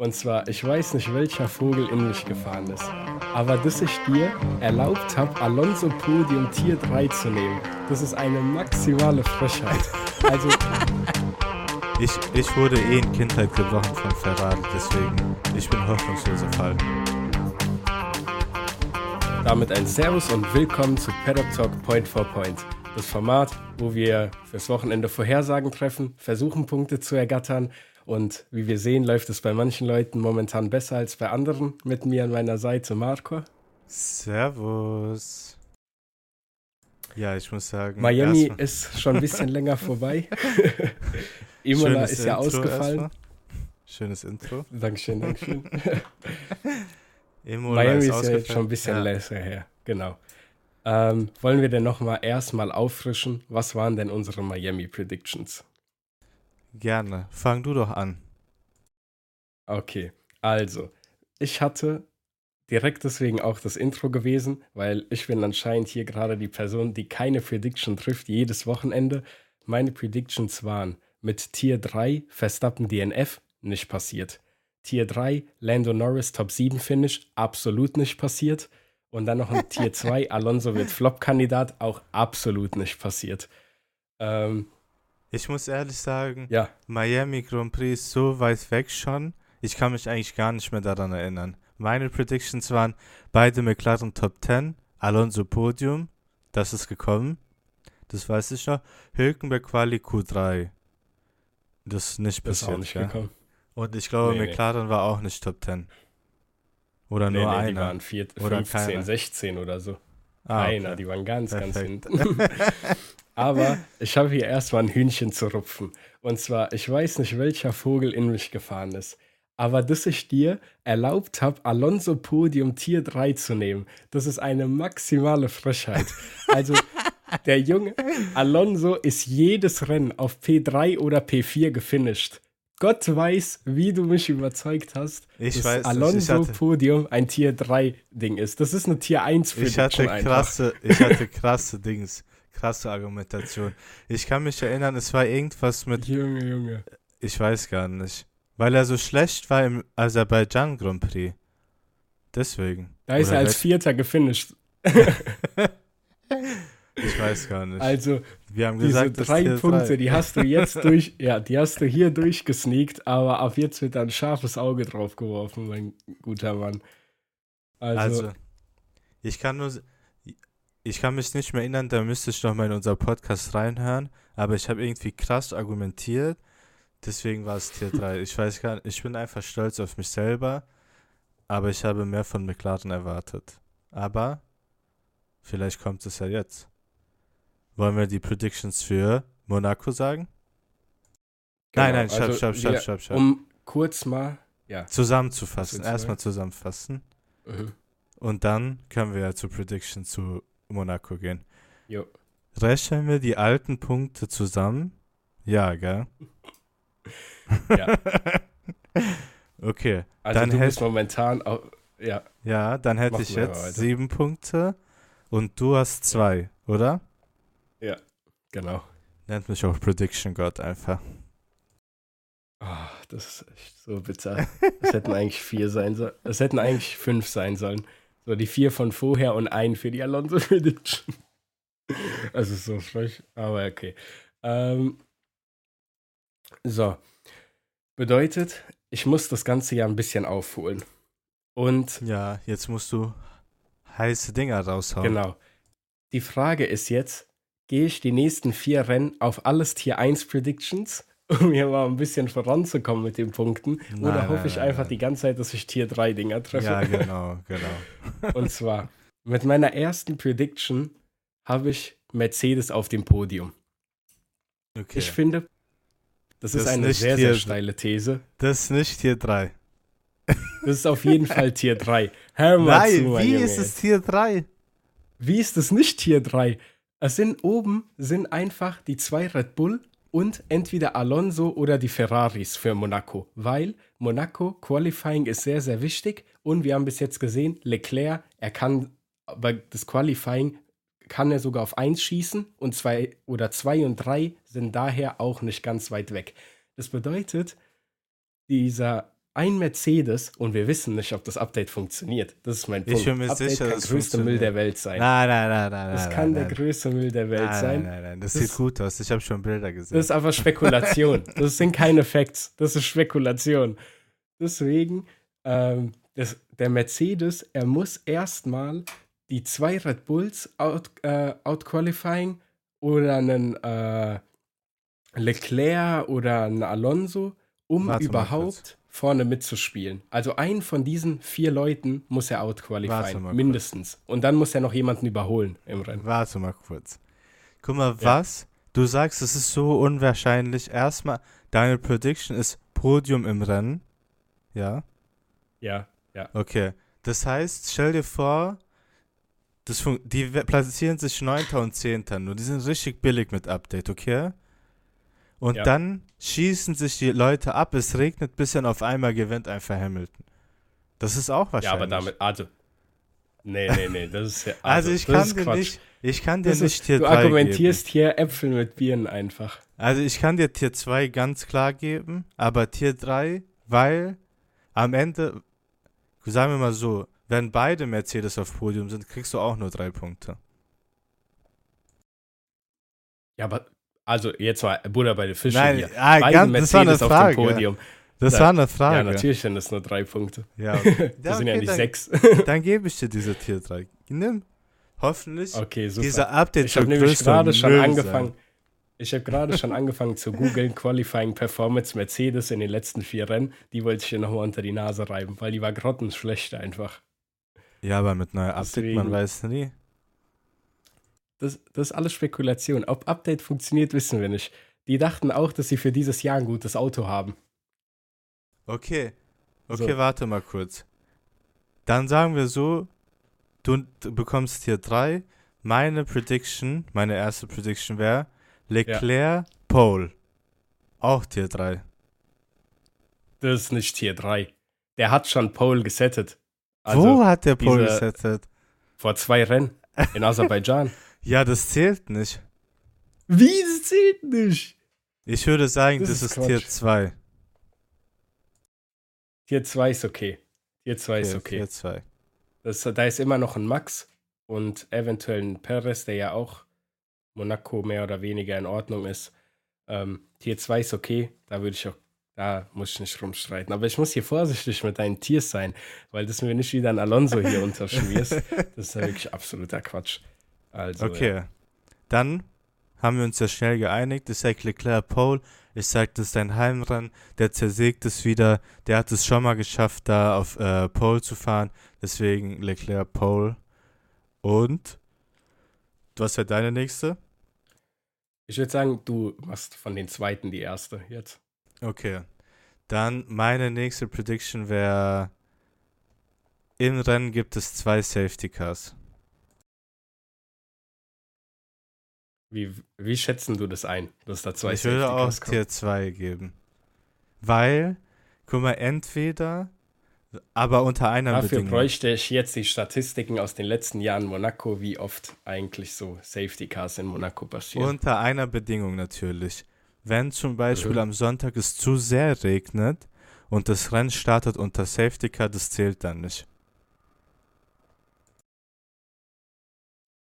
Und zwar, ich weiß nicht, welcher Vogel in mich gefahren ist, aber dass ich dir erlaubt habe, Alonso Podium Tier 3 zu nehmen, das ist eine maximale Frechheit. Also. Ich, ich wurde eh in Kindheit gebrochen von Ferrari, deswegen, ich bin hoffnungsloser Fall. Damit ein Servus und willkommen zu Paddock Talk Point for Point. Das Format, wo wir fürs Wochenende Vorhersagen treffen, versuchen Punkte zu ergattern und wie wir sehen, läuft es bei manchen Leuten momentan besser als bei anderen. Mit mir an meiner Seite Marco. Servus. Ja, ich muss sagen. Miami ist schon ein bisschen länger vorbei. Imola ist ja Intro ausgefallen. Schönes Intro. Dankeschön, Dankeschön. Imola Miami ist, ist ja jetzt schon ein bisschen ja. länger her. Genau. Ähm, wollen wir denn nochmal erstmal auffrischen? Was waren denn unsere Miami Predictions? Gerne. Fang du doch an. Okay, also, ich hatte direkt deswegen auch das Intro gewesen, weil ich bin anscheinend hier gerade die Person, die keine Prediction trifft jedes Wochenende. Meine Predictions waren mit Tier 3 Verstappen DNF nicht passiert. Tier 3 Lando Norris Top 7 Finish absolut nicht passiert. Und dann noch ein Tier 2 Alonso wird Flop-Kandidat auch absolut nicht passiert. Ähm, ich muss ehrlich sagen, ja. Miami Grand Prix ist so weit weg schon. Ich kann mich eigentlich gar nicht mehr daran erinnern. Meine Predictions waren beide McLaren Top 10, Alonso Podium, das ist gekommen. Das weiß ich noch. Hülkenberg Quali Q3. Das ist nicht passiert. Das ist auch nicht ja. gekommen. Und ich glaube, nee, McLaren nee. war auch nicht Top 10. Oder nee, nur einer. Die waren 4, oder 15, keiner. 16 oder so. Ah, einer, okay. die waren ganz, Perfekt. ganz hinten. Aber ich habe hier erstmal ein Hühnchen zu rupfen. Und zwar, ich weiß nicht, welcher Vogel in mich gefahren ist. Aber dass ich dir erlaubt habe, Alonso Podium Tier 3 zu nehmen, das ist eine maximale Frechheit. Also, der junge Alonso ist jedes Rennen auf P3 oder P4 gefinisht. Gott weiß, wie du mich überzeugt hast, ich dass weiß, Alonso hatte, Podium ein Tier 3 Ding ist. Das ist eine Tier 1 für ich hatte krasse, Ich hatte krasse Dings krasse Argumentation. Ich kann mich erinnern, es war irgendwas mit. Junge, Junge. Ich weiß gar nicht. Weil er so schlecht war im Aserbaidschan Grand Prix. Deswegen. Da ist er als Vierter gefinisht. ich weiß gar nicht. Also, wir haben gesagt, diese drei Punkte, drei. die hast du jetzt durch, ja, die hast du hier durchgesneakt, aber ab jetzt wird da ein scharfes Auge drauf geworfen, mein guter Mann. Also, also ich kann nur, ich kann mich nicht mehr erinnern, da müsste ich noch mal in unser Podcast reinhören, aber ich habe irgendwie krass argumentiert, deswegen war es Tier 3. Ich weiß gar nicht, ich bin einfach stolz auf mich selber, aber ich habe mehr von McLaren erwartet. Aber vielleicht kommt es ja jetzt. Wollen wir die Predictions für Monaco sagen? Genau, nein, nein, stopp, also stopp, stopp, stopp, stopp. Um kurz mal ja. zusammenzufassen, erstmal zusammenfassen. Mhm. Und dann können wir ja zu Predictions zu Monaco gehen. Jo. Rechnen wir die alten Punkte zusammen? Ja, gell? ja. okay. Also dann du bist momentan auch, ja. Ja, dann hätte ich jetzt sieben Punkte und du hast zwei, oder? Ja, genau. Nennt mich auch Prediction God einfach. Oh, das ist echt so bitter. Es hätten eigentlich vier sein sollen. Es hätten eigentlich fünf sein sollen. So die vier von vorher und ein für die Alonso Prediction. Also so frech, aber okay. Ähm, so. Bedeutet, ich muss das Ganze ja ein bisschen aufholen. Und. Ja, jetzt musst du heiße Dinger raushauen. Genau. Die Frage ist jetzt: Gehe ich die nächsten vier Rennen auf alles Tier 1 Predictions um hier mal ein bisschen voranzukommen mit den Punkten. Nein, oder nein, hoffe ich nein, einfach die ganze Zeit, dass ich Tier 3 Dinger treffe? Ja, genau, genau. Und zwar, mit meiner ersten Prediction habe ich Mercedes auf dem Podium. Okay. Ich finde, das, das ist eine sehr, Tier, sehr steile These. Das ist nicht Tier 3. Das ist auf jeden Fall Tier 3. Hör mal Nein, zu, wie Junge. ist es Tier 3? Wie ist es nicht Tier 3? Es sind oben sind einfach die zwei Red Bull und entweder Alonso oder die Ferraris für Monaco, weil Monaco Qualifying ist sehr, sehr wichtig und wir haben bis jetzt gesehen, Leclerc, er kann bei das Qualifying kann er sogar auf 1 schießen und 2 oder 2 und 3 sind daher auch nicht ganz weit weg. Das bedeutet, dieser ein Mercedes und wir wissen nicht, ob das Update funktioniert. Das ist mein Punkt. Ich bin mir Update sicher, kann das der größte Müll der Welt sein. Nein, nein, nein, nein. Das nein, kann nein, der größte Müll der Welt nein, sein. Nein, nein, nein. Das, Das- sieht gut aus. Ich habe schon Bilder gesehen. Das ist einfach Spekulation. Das sind keine Facts. Das ist Spekulation. Deswegen, ähm, das, der Mercedes, er muss erstmal die zwei Red Bulls out, äh, outqualifying oder einen äh, Leclerc oder einen Alonso, um Warte überhaupt vorne mitzuspielen. Also einen von diesen vier Leuten muss er mal mindestens. Und dann muss er noch jemanden überholen im Rennen. Warte mal kurz. Guck mal, was? Du sagst, es ist so unwahrscheinlich. Erstmal, deine Prediction ist Podium im Rennen. Ja, Ja, ja. okay. Das heißt, stell dir vor, das die platzieren sich 9. und 10. Nur die sind richtig billig mit Update, okay? Und Ja. dann schießen sich die Leute ab, es regnet, bis dann auf einmal gewinnt einfach Hamilton. Das ist auch wahrscheinlich. Ja, aber damit, also. Nee, nee, nee, das ist ja. Also, ich das kann dir nicht, ich kann dir Das nicht ist, Tier du 3 argumentierst hier Äpfel mit Birnen einfach. Geben. Also ich kann dir Tier 2 ganz klar geben, aber Tier 3, weil am Ende, sagen wir mal so, wenn beide Mercedes auf Podium sind, kriegst du auch nur drei Punkte. Ja, aber, also jetzt mal Buddha bei den Fischen Nein, hier. ah, Beide ganz, das war eine Frage. dem Podium. Das Ja. war eine Ja, Frage. natürlich sind das nur drei Punkte. Ja. Das sind ja okay, nicht dann, sechs. Dann gebe ich dir diese Tier 3. Nimm. Hoffentlich. Okay, super. Dieser Update ich habe nämlich gerade schon Müll angefangen. sein. Ich habe gerade schon angefangen zu googeln, Qualifying Performance Mercedes in den letzten vier Rennen. Die wollte ich hier nochmal unter die Nase reiben, weil die war grottenschlecht einfach. Ja, aber mit neuer Update, man weiß nie. Das, das ist alles Spekulation. Ob Update funktioniert, wissen wir nicht. Die dachten auch, dass sie für dieses Jahr ein gutes Auto haben. Okay. Okay, So. warte mal kurz. Dann sagen wir so, du, du bekommst hier drei. Meine Prediction, meine erste Prediction wäre Leclerc, Pole. Auch Tier 3. Das ist nicht Tier 3. Der hat schon Pole gesettet. Wo Also hat der Pole gesettet? vor zwei Rennen in Aserbaidschan. Ja, das zählt nicht. Wie? Das zählt nicht. Ich würde sagen, Das das, ist ist, Tier Quatsch. 2. Tier 2 ist okay. Tier 2 ist okay. Tier 2. Das, da ist immer noch ein Max und eventuell ein Perez, der ja auch Monaco mehr oder weniger in Ordnung ist. Ähm, Tier 2 ist okay, da würde ich auch, da muss ich nicht rumstreiten. Aber ich muss hier vorsichtig mit deinen Tiers sein, weil das mir nicht wieder ein Alonso hier unterschmierst. Das ist ja wirklich absoluter Quatsch. Also, Okay. ja. Dann haben wir uns ja schnell geeinigt. Ich sage Leclerc Pole. Ich sage, das ist ein Heimrennen. Der zersägt es wieder. Der hat es schon mal geschafft, da auf äh, Pole zu fahren. Deswegen Leclerc Pole. Und? Was wäre deine nächste? Ich würde sagen, du machst von den zweiten die erste jetzt. Okay. Dann meine nächste Prediction wäre: Im Rennen gibt es zwei Safety Cars. Wie, wie schätzen du das ein, dass da zwei ich würde auch kommen? Tier 2 geben. Weil, guck mal, entweder, aber unter einer Dafür Bedingung. bräuchte ich jetzt die Statistiken aus den letzten Jahren Monaco, wie oft eigentlich so Safety Cars in Monaco passieren. Unter einer Bedingung natürlich. Wenn zum Beispiel Mhm. am Sonntag es zu sehr regnet und das Rennen startet unter Safety Car, das zählt dann nicht.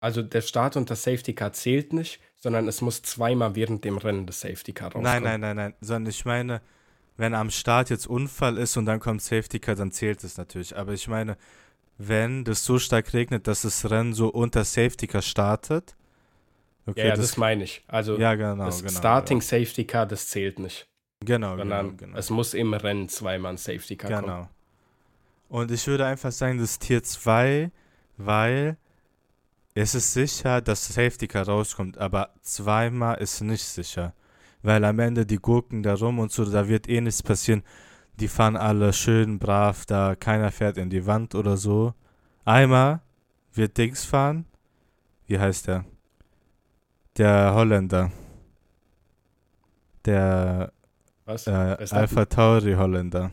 Also der Start unter Safety Car zählt nicht, sondern es muss zweimal während dem Rennen das Safety Car rauskommen. Nein, nein, nein, nein. Sondern ich meine, wenn am Start jetzt Unfall ist und dann kommt Safety Car, dann zählt es natürlich. Aber ich meine, wenn das so stark regnet, dass das Rennen so unter Safety Car startet. Okay, Ja, ja, das, meine ich. Also ja genau, das genau. Starting Safety Car, das zählt nicht, Genau, sondern genau, genau. es muss im Rennen zweimal ein Safety Car kommen. Genau. Und ich würde einfach sagen, das ist Tier 2, weil es ist sicher, dass Safety Car rauskommt, aber zweimal ist nicht sicher. Weil am Ende die Gurken da rum und so, da wird eh nichts passieren. Die fahren alle schön brav, da keiner fährt in die Wand oder so. Einmal wird Dings fahren. Wie heißt der? Der Holländer. Der Was? äh? Alpha Tauri Holländer.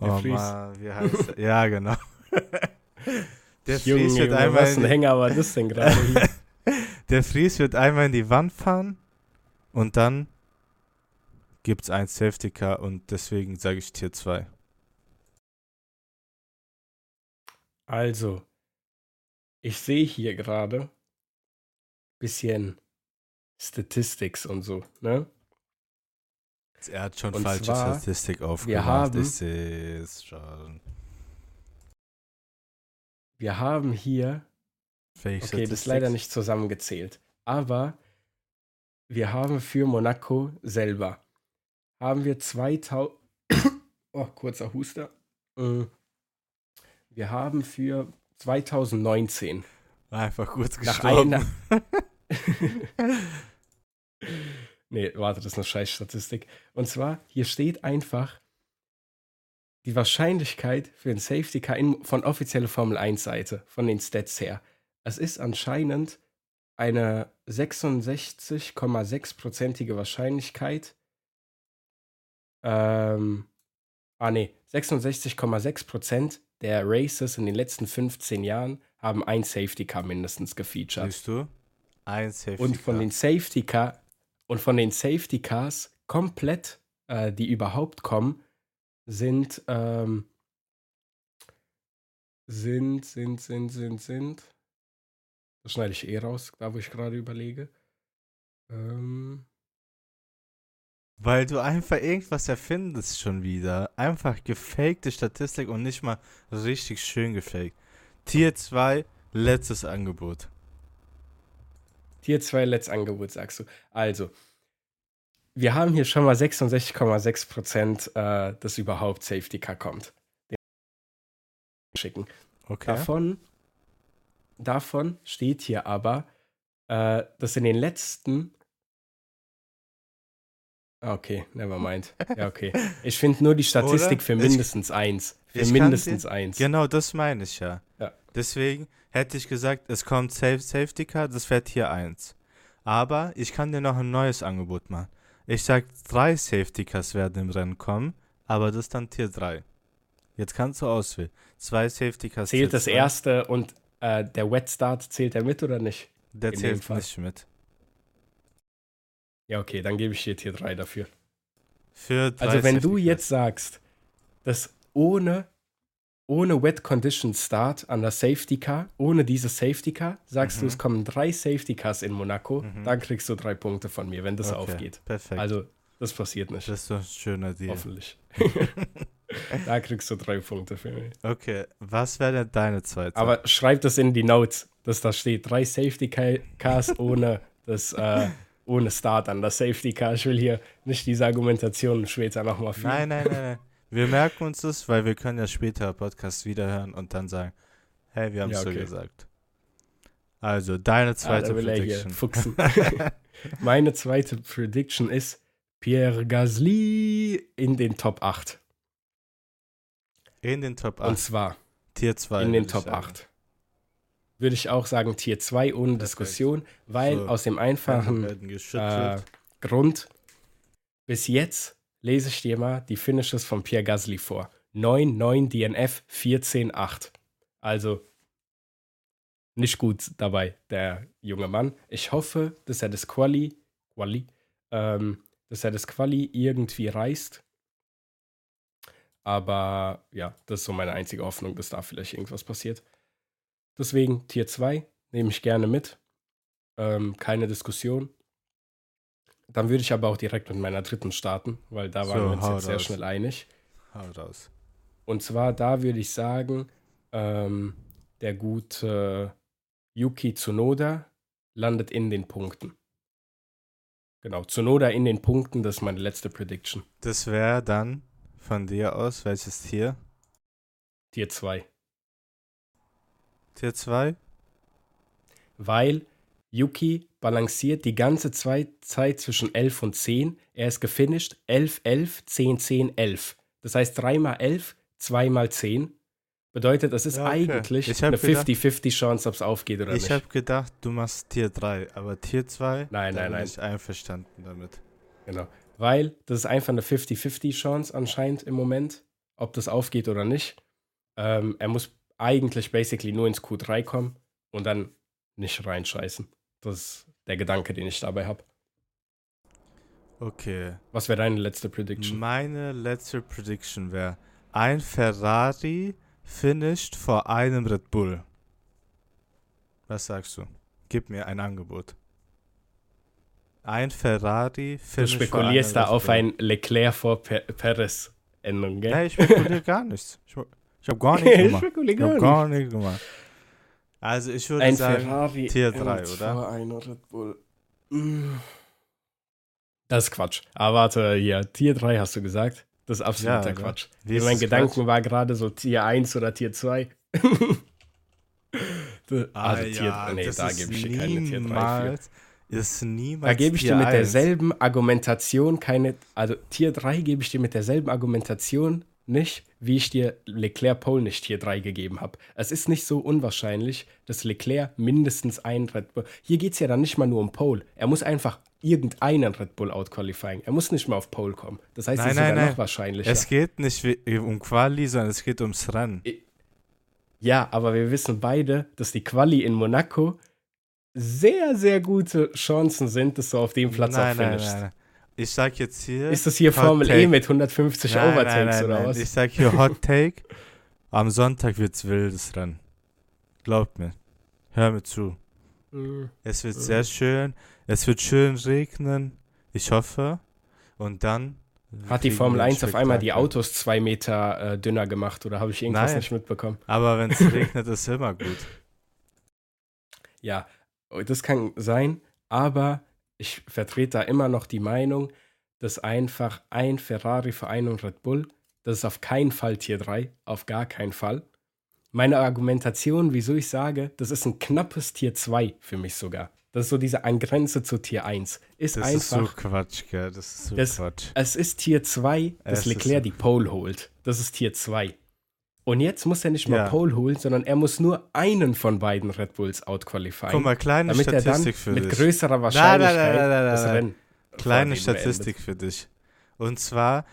Der Oh. Mann, wie heißt der? Ja, genau. Der Junge, Fries, wird Junge, einmal was in ein die, Hänger war das denn gerade der Fries wird einmal in die Wand fahren und dann gibt es ein Safety Car und deswegen sage ich Tier 2. Also, ich sehe hier gerade bisschen Statistics und so, ne? Er hat schon und falsche zwar, Statistik aufgemacht. Wir haben, es schon. Wir haben hier. Okay, das ist leider nicht zusammengezählt. Aber wir haben für Monaco selber haben wir 2000. oh, kurzer Huster. Äh, wir haben für 2019. Einfach kurz gestorben. Nach einer nee, warte, das ist eine scheiß Statistik. Und zwar, hier steht einfach die Wahrscheinlichkeit für ein Safety Car in, von offizieller Formel 1 Seite, von den Stats her. Es ist anscheinend eine 66,6%ige Wahrscheinlichkeit, ähm, ah nee, 66,6% der Races in den letzten 15 Jahren haben ein Safety Car mindestens gefeatured. Siehst du? Ein Safety Car. Und von den Safety Car und von den Safety Cars komplett, äh, die überhaupt kommen, sind ähm, sind sind sind sind sind. Das schneide ich eh raus, da wo ich gerade überlege. Ähm, weil du einfach irgendwas erfindest schon wieder. Einfach gefakte Statistik und nicht mal richtig schön gefaked. Tier 2, letztes Angebot. Tier 2, letztes Angebot, sagst du. Also, wir haben hier schon mal 66,6 Prozent, äh, dass überhaupt Safety Car kommt. Den schicken. Okay. Davon, davon steht hier aber, äh, dass in den letzten okay, never mind. Ja, okay. Ich finde nur die Statistik Oder? für mindestens ich, eins. Für mindestens eins. Genau, das meine ich ja. ja. Deswegen hätte ich gesagt, es kommt Safe Safety Car, das wäre Tier 1. Aber ich kann dir noch ein neues Angebot machen. Ich sag, drei Safety Cars werden im Rennen kommen, aber das ist dann Tier 3. Jetzt kannst du auswählen. Zwei Safety Cars. Zählt das erste und äh, der Wet Start, zählt der mit oder nicht? Der In zählt nicht mit. Ja, okay, dann gebe ich dir Tier 3 dafür. Für also wenn du jetzt sagst, dass ohne, ohne Wet Condition Start an der Safety Car, ohne dieses Safety Car, sagst mhm. du, es kommen drei Safety Cars in Monaco, mhm. dann kriegst du drei Punkte von mir, wenn das okay, aufgeht. Perfekt. Also, das passiert nicht. Das ist doch ein schöner Deal. Hoffentlich. da kriegst du drei Punkte für mich. Okay, was wäre denn deine zweite? Aber schreib das in die Notes, dass da steht, drei Safety Cars ohne das äh, ohne Start an das Safety Car. Ich will hier nicht diese Argumentation später nochmal führen. Nein, nein, nein, nein. Wir merken uns das, weil wir können ja später Podcast wiederhören und dann sagen, hey, wir haben es ja, okay. so gesagt. Also, deine zweite ah, Prediction. Meine zweite Prediction ist Pierre Gasly in den Top 8. In den Top 8. Und zwar Tier 2. In den Top 8 würde ich auch sagen Tier 2 ohne Perfekt. Diskussion, weil so, aus dem einfachen äh, Grund, bis jetzt lese ich dir mal die Finishes von Pierre Gasly vor. 9, 9 DNF, 14, 8. Also nicht gut dabei, der junge Mann. Ich hoffe, dass er das Quali, Quali ähm, dass er das Quali irgendwie reißt. Aber ja, das ist so meine einzige Hoffnung, dass da vielleicht irgendwas passiert. Deswegen Tier 2 nehme ich gerne mit. Ähm, keine Diskussion. Dann würde ich aber auch direkt mit meiner dritten starten, weil da waren so, wir uns jetzt sehr schnell einig. Hau raus. Und zwar da würde ich sagen, ähm, der gute Yuki Tsunoda landet in den Punkten. Genau, Tsunoda in den Punkten, das ist meine letzte Prediction. Das wäre dann von dir aus welches Tier? Tier 2. Tier 2? Weil Yuki balanciert die ganze Zeit zwischen 11 und 10. Er ist gefinisht 11, 11, 10, 10, 11. Das heißt 3 mal 11, 2 mal 10. Bedeutet, es ist ja, okay. eigentlich eine 50-50 Chance, ob es aufgeht oder ich nicht. Ich habe gedacht, du machst Tier 3, aber Tier 2, nein, nein, nein. bin ich einverstanden damit. Genau. Weil das ist einfach eine 50-50 Chance anscheinend im Moment, ob das aufgeht oder nicht. Ähm, er muss eigentlich basically nur ins Q3 kommen und dann nicht reinscheißen. Das ist der Gedanke, den ich dabei habe. Okay. Was wäre deine letzte Prediction? Meine letzte Prediction wäre, ein Ferrari finished vor einem Red Bull. Was sagst du? Gib mir ein Angebot. Ein Ferrari finished Du spekulierst da auf ein Leclerc vor Perez Endung, gell? Nein, ich spekuliere gar nichts. Ich, ich habe gar nichts gemacht. ich habe gar nichts gemacht. Also ich würde ein sagen Ferrari Tier 3, oder? Einer Red Bull. Das ist Quatsch. Aber warte, hier, Tier 3 hast du gesagt. Das ist absoluter ja, Quatsch. Wie mein Gedanken Quatsch? war gerade so Tier 1 oder Tier 2. also ah, Tier ja, 3, nee, da gebe ich dir keine Tier 3 für. Ist niemals da gebe ich dir mit 1. derselben Argumentation keine, also Tier 3 gebe ich dir mit derselben Argumentation nicht, wie ich dir Leclerc Pole nicht Tier 3 gegeben habe. Es ist nicht so unwahrscheinlich, dass Leclerc mindestens ein Red Bull. Hier geht es ja dann nicht mal nur um Pole. Er muss einfach irgendeinen Red Bull outqualifying. Er muss nicht mal auf Pole kommen. Das heißt, nein, es ist nein, sogar nein. noch wahrscheinlicher. Es geht nicht um Quali, sondern es geht ums Rennen. Ja, aber wir wissen beide, dass die Quali in Monaco sehr, sehr gute Chancen sind, dass du auf dem Platz nein, auch finishst. Nein, nein, nein. Ich sag jetzt hier. Ist das hier Formel E mit 150 nein, Overtakes nein, nein, oder was? Ich sag hier Hot Take. Am Sonntag wird's wildes Rennen. Glaubt mir. Hör mir zu. Mm. Es wird mm. sehr schön. Es wird schön regnen. Ich hoffe. Und dann. Hat die Formel 1 auf einmal die Autos zwei Meter äh, dünner gemacht oder habe ich irgendwas Nein, nicht mitbekommen? Aber wenn es regnet, ist immer gut. Ja, das kann sein, aber ich vertrete da immer noch die Meinung, dass einfach ein Ferrari für einen Red Bull, das ist auf keinen Fall Tier 3, auf gar keinen Fall. Meine Argumentation, wieso ich sage, das ist ein knappes Tier 2 für mich sogar. Das ist so diese Angrenze zu Tier 1. Ist das einfach. Das ist so Quatsch, gell? Das ist so das, Quatsch. Es ist Tier 2, dass es Leclerc so die Pole holt. Das ist Tier 2. Und jetzt muss er nicht mal ja. Pole holen, sondern er muss nur einen von beiden Red Bulls outqualifyen. Guck mal, kleine damit Statistik für mit dich. mit größerer Wahrscheinlichkeit nein, nein, nein, das Rennen Kleine Statistik beendet. für dich. Und zwar,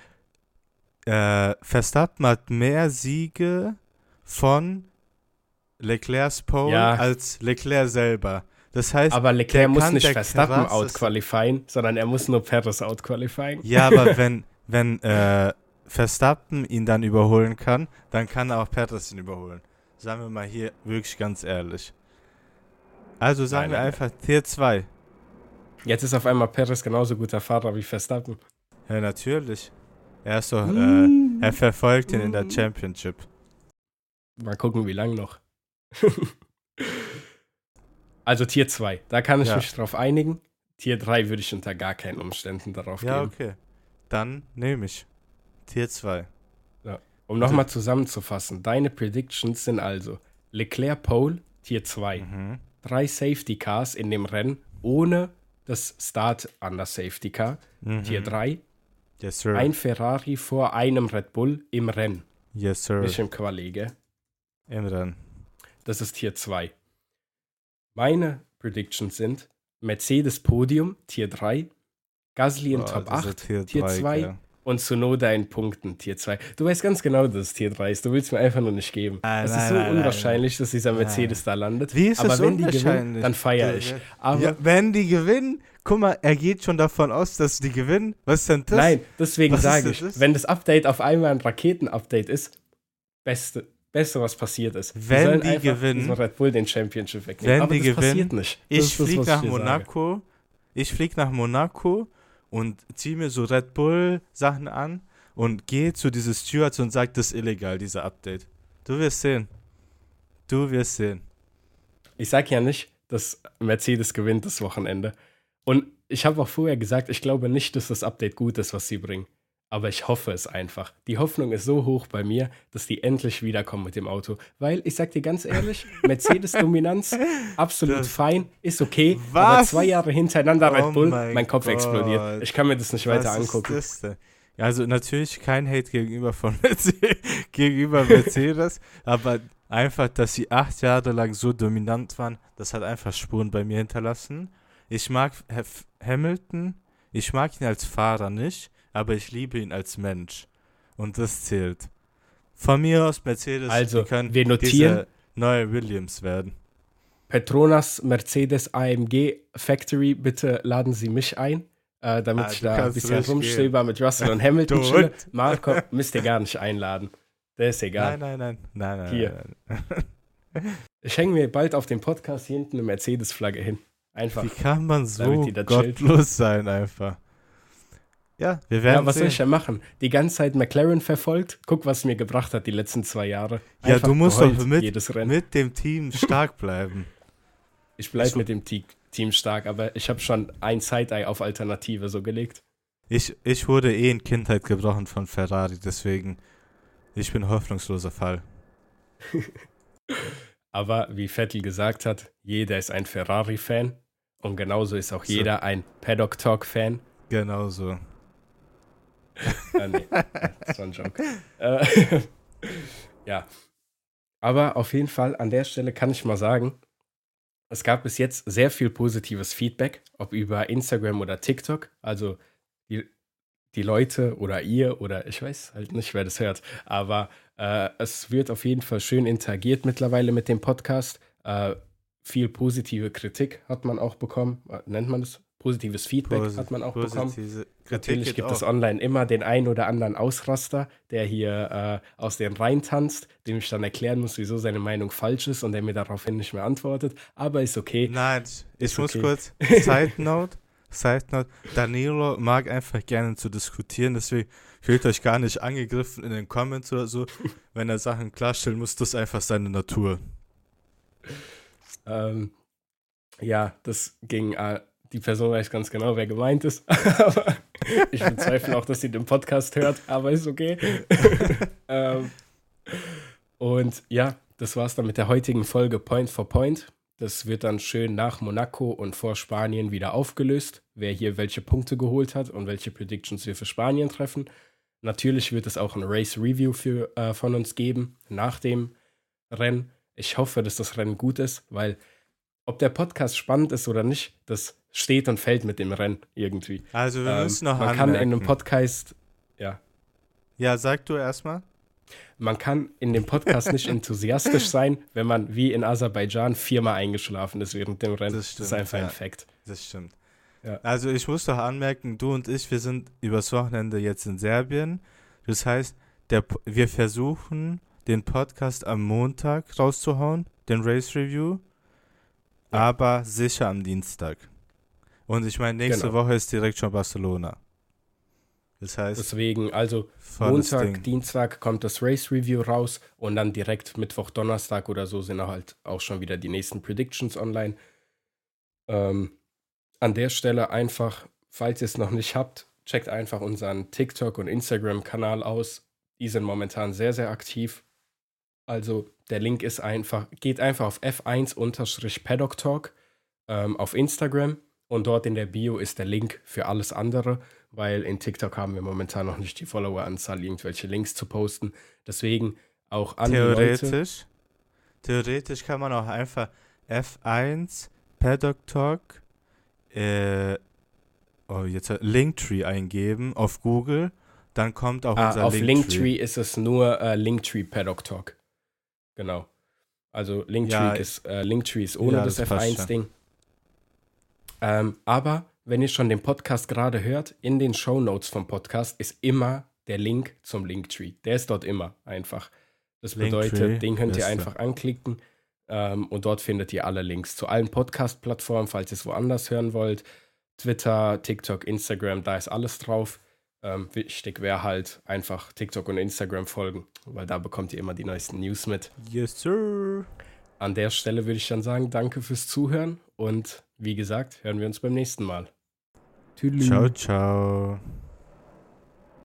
äh, Verstappen hat mehr Siege von Leclercs Pole ja. als Leclerc selber. Das heißt, aber Leclerc muss nicht Verstappen outqualifyen, sondern er muss nur Perez outqualifyen. Ja, aber wenn, wenn äh, Verstappen ihn dann überholen kann, dann kann er auch ihn überholen. Sagen wir mal hier wirklich ganz ehrlich. Also sagen nein, wir einfach Tier 2. Jetzt ist auf einmal Perez genauso guter Fahrer wie Verstappen. Ja, natürlich. Er ist doch, mm. äh, er verfolgt ihn mm. in der Championship. Mal gucken, wie lang noch. also Tier 2, da kann ich ja. mich drauf einigen. Tier 3 würde ich unter gar keinen Umständen darauf ja, geben. Ja, okay. Dann nehme ich. Tier 2. Ja. Um nochmal zusammenzufassen, deine Predictions sind also Leclerc Pole, Tier 2. Mhm. Drei Safety Cars in dem Rennen ohne das Start an der Safety Car, mhm. Tier 3. Yes, sir. Ein Ferrari vor einem Red Bull im Rennen. Yes, sir. Nicht im Quali, Im Rennen. Das ist Tier 2. Meine Predictions sind Mercedes Podium, Tier 3. Gasly in oh, Top 8, Tier 2 und Sonoda in Punkten, Tier 2. Du weißt ganz genau, dass es Tier 3 ist. Du willst mir einfach nur nicht geben. Ah, es ist so nein, unwahrscheinlich, nein. dass dieser Mercedes da landet. Wie ist Aber das wenn die gewinnen, dann feiere ich. Aber ja, wenn die gewinnen, guck mal, er geht schon davon aus, dass die gewinnen. Was ist denn das? Nein, deswegen sage ich, das? wenn das Update auf einmal ein Raketen-Update ist, beste, Beste, was passiert ist. Wenn die gewinnen, Red Bull den Championship wegnehmen. Wenn Aber die das gewinnen, passiert nicht. Das ich fliege nach Monaco. Sage. Ich fliege nach Monaco und ziehe mir so Red Bull Sachen an und geh zu dieses Stewards und sag, das ist illegal, dieser Update. Du wirst sehen. Du wirst sehen. Ich sag ja nicht, dass Mercedes gewinnt das Wochenende. Und ich habe auch vorher gesagt, ich glaube nicht, dass das Update gut ist, was sie bringen. Aber ich hoffe es einfach. Die Hoffnung ist so hoch bei mir, dass die endlich wiederkommen mit dem Auto. Weil, ich sag dir ganz ehrlich, Mercedes-Dominanz, absolut das fein, ist okay. Was? Aber zwei Jahre hintereinander Red oh Bull, mein, mein Kopf Gott. explodiert. Ich kann mir das nicht was weiter angucken. Ist das denn? Also natürlich kein Hate gegenüber von Mercedes, gegenüber Mercedes, aber einfach, dass sie acht Jahre lang so dominant waren, das hat einfach Spuren bei mir hinterlassen. Ich mag Hamilton, ich mag ihn als Fahrer nicht, aber ich liebe ihn als Mensch. Und das zählt. Von mir aus Mercedes, also, können wir notieren, neue Williams werden. Petronas Mercedes AMG Factory, bitte laden Sie mich ein äh, damit ah, ich da ein bisschen rumstöber mit Russell und Hamilton chille. Marco müsst ihr gar nicht einladen. Der ist egal. Nein, nein, nein. nein, nein Hier. Nein, ich hänge mir bald auf dem Podcast hier hinten eine Mercedes-Flagge hin. Einfach. Wie kann man so gottlos sein, einfach? Ja, wir werden. Ja, was sehen. soll ich denn machen? Die ganze Zeit McLaren verfolgt. Guck, was es mir gebracht hat die letzten zwei Jahre. Einfach ja, du musst doch mit, mit dem Team stark bleiben. ich bleibe mit dem Team stark, aber ich habe schon ein Side-Eye auf Alternative so gelegt. Ich, ich wurde eh in Kindheit gebrochen von Ferrari, deswegen ich bin hoffnungsloser Fall. aber wie Vettel gesagt hat, jeder ist ein Ferrari-Fan und genauso ist auch so. jeder ein Paddock Talk-Fan. Genauso ah, nee, das war ein Joke. Äh, ja. Aber auf jeden Fall an der Stelle kann ich mal sagen, es gab bis jetzt sehr viel positives Feedback, ob über Instagram oder TikTok. Also die, die Leute oder ihr oder ich weiß halt nicht, wer das hört. Aber äh, es wird auf jeden Fall schön interagiert mittlerweile mit dem Podcast. Äh, viel positive Kritik hat man auch bekommen. Nennt man das positives Feedback Posit hat man auch bekommen. Natürlich gibt es online immer den einen oder anderen Ausraster, der hier äh, aus den Reihen tanzt, dem ich dann erklären muss, wieso seine Meinung falsch ist und der mir daraufhin nicht mehr antwortet. Aber ist okay. Nein, ich ist muss okay. kurz. Side Note. Side Note. Danilo mag einfach gerne zu diskutieren, deswegen fühlt euch gar nicht angegriffen in den Comments oder so. Wenn er Sachen klarstellen muss, das ist einfach seine Natur. Ähm, ja, das ging äh, die Person weiß ganz genau, wer gemeint ist. aber ich bezweifle auch, dass sie den Podcast hört, aber ist okay. ähm, und ja, das war's dann mit der heutigen Folge Point for Point. Das wird dann schön nach Monaco und vor Spanien wieder aufgelöst, wer hier welche Punkte geholt hat und welche Predictions wir für Spanien treffen. Natürlich wird es auch ein Race Review für, äh, von uns geben nach dem Rennen. Ich hoffe, dass das Rennen gut ist, weil ob der Podcast spannend ist oder nicht, das steht und fällt mit dem Rennen irgendwie. Also wir ähm, müssen noch Man anmerken. kann in einem Podcast, ja. Ja, sag du erstmal. Man kann in dem Podcast nicht enthusiastisch sein, wenn man wie in Aserbaidschan viermal eingeschlafen ist während dem Rennen. Das, stimmt, das ist einfach ja. ein Fakt. Das stimmt. Ja. Also ich muss doch anmerken, du und ich, wir sind übers Wochenende jetzt in Serbien. Das heißt, der, wir versuchen, den Podcast am Montag rauszuhauen, den Race Review, ja. aber sicher am Dienstag. Und ich meine, nächste genau. Woche ist direkt schon Barcelona. Das heißt. Deswegen, also Montag. Dienstag kommt das Race Review raus und dann direkt Mittwoch, Donnerstag oder so sind halt auch schon wieder die nächsten Predictions online. Ähm, an der Stelle einfach, falls ihr es noch nicht habt, checkt einfach unseren TikTok und Instagram-Kanal aus. Die sind momentan sehr, sehr aktiv. Also der Link ist einfach, geht einfach auf F1-Paddock Talk ähm, auf Instagram und dort in der Bio ist der Link für alles andere, weil in TikTok haben wir momentan noch nicht die Followeranzahl, irgendwelche Links zu posten. Deswegen auch an Theoretisch, theoretisch kann man auch einfach F1 Paddock Talk äh, oh, jetzt Linktree eingeben auf Google, dann kommt auch ah, unser auf Linktree. Auf Linktree ist es nur äh, Linktree Paddock Talk. Genau. Also Linktree ja, ist äh, Linktree ist ohne ja, das, das F1-Ding. Ähm, aber wenn ihr schon den Podcast gerade hört, in den Show Notes vom Podcast ist immer der Link zum Linktree. Der ist dort immer einfach. Das bedeutet, Linktree, den könnt ihr einfach anklicken ähm, und dort findet ihr alle Links zu allen Podcast-Plattformen, falls ihr es woanders hören wollt. Twitter, TikTok, Instagram, da ist alles drauf. Ähm, wichtig wäre halt einfach TikTok und Instagram folgen, weil da bekommt ihr immer die neuesten News mit. Yes, sir. An der Stelle würde ich dann sagen, danke fürs Zuhören und wie gesagt, hören wir uns beim nächsten Mal. Tüdelü. Ciao, ciao.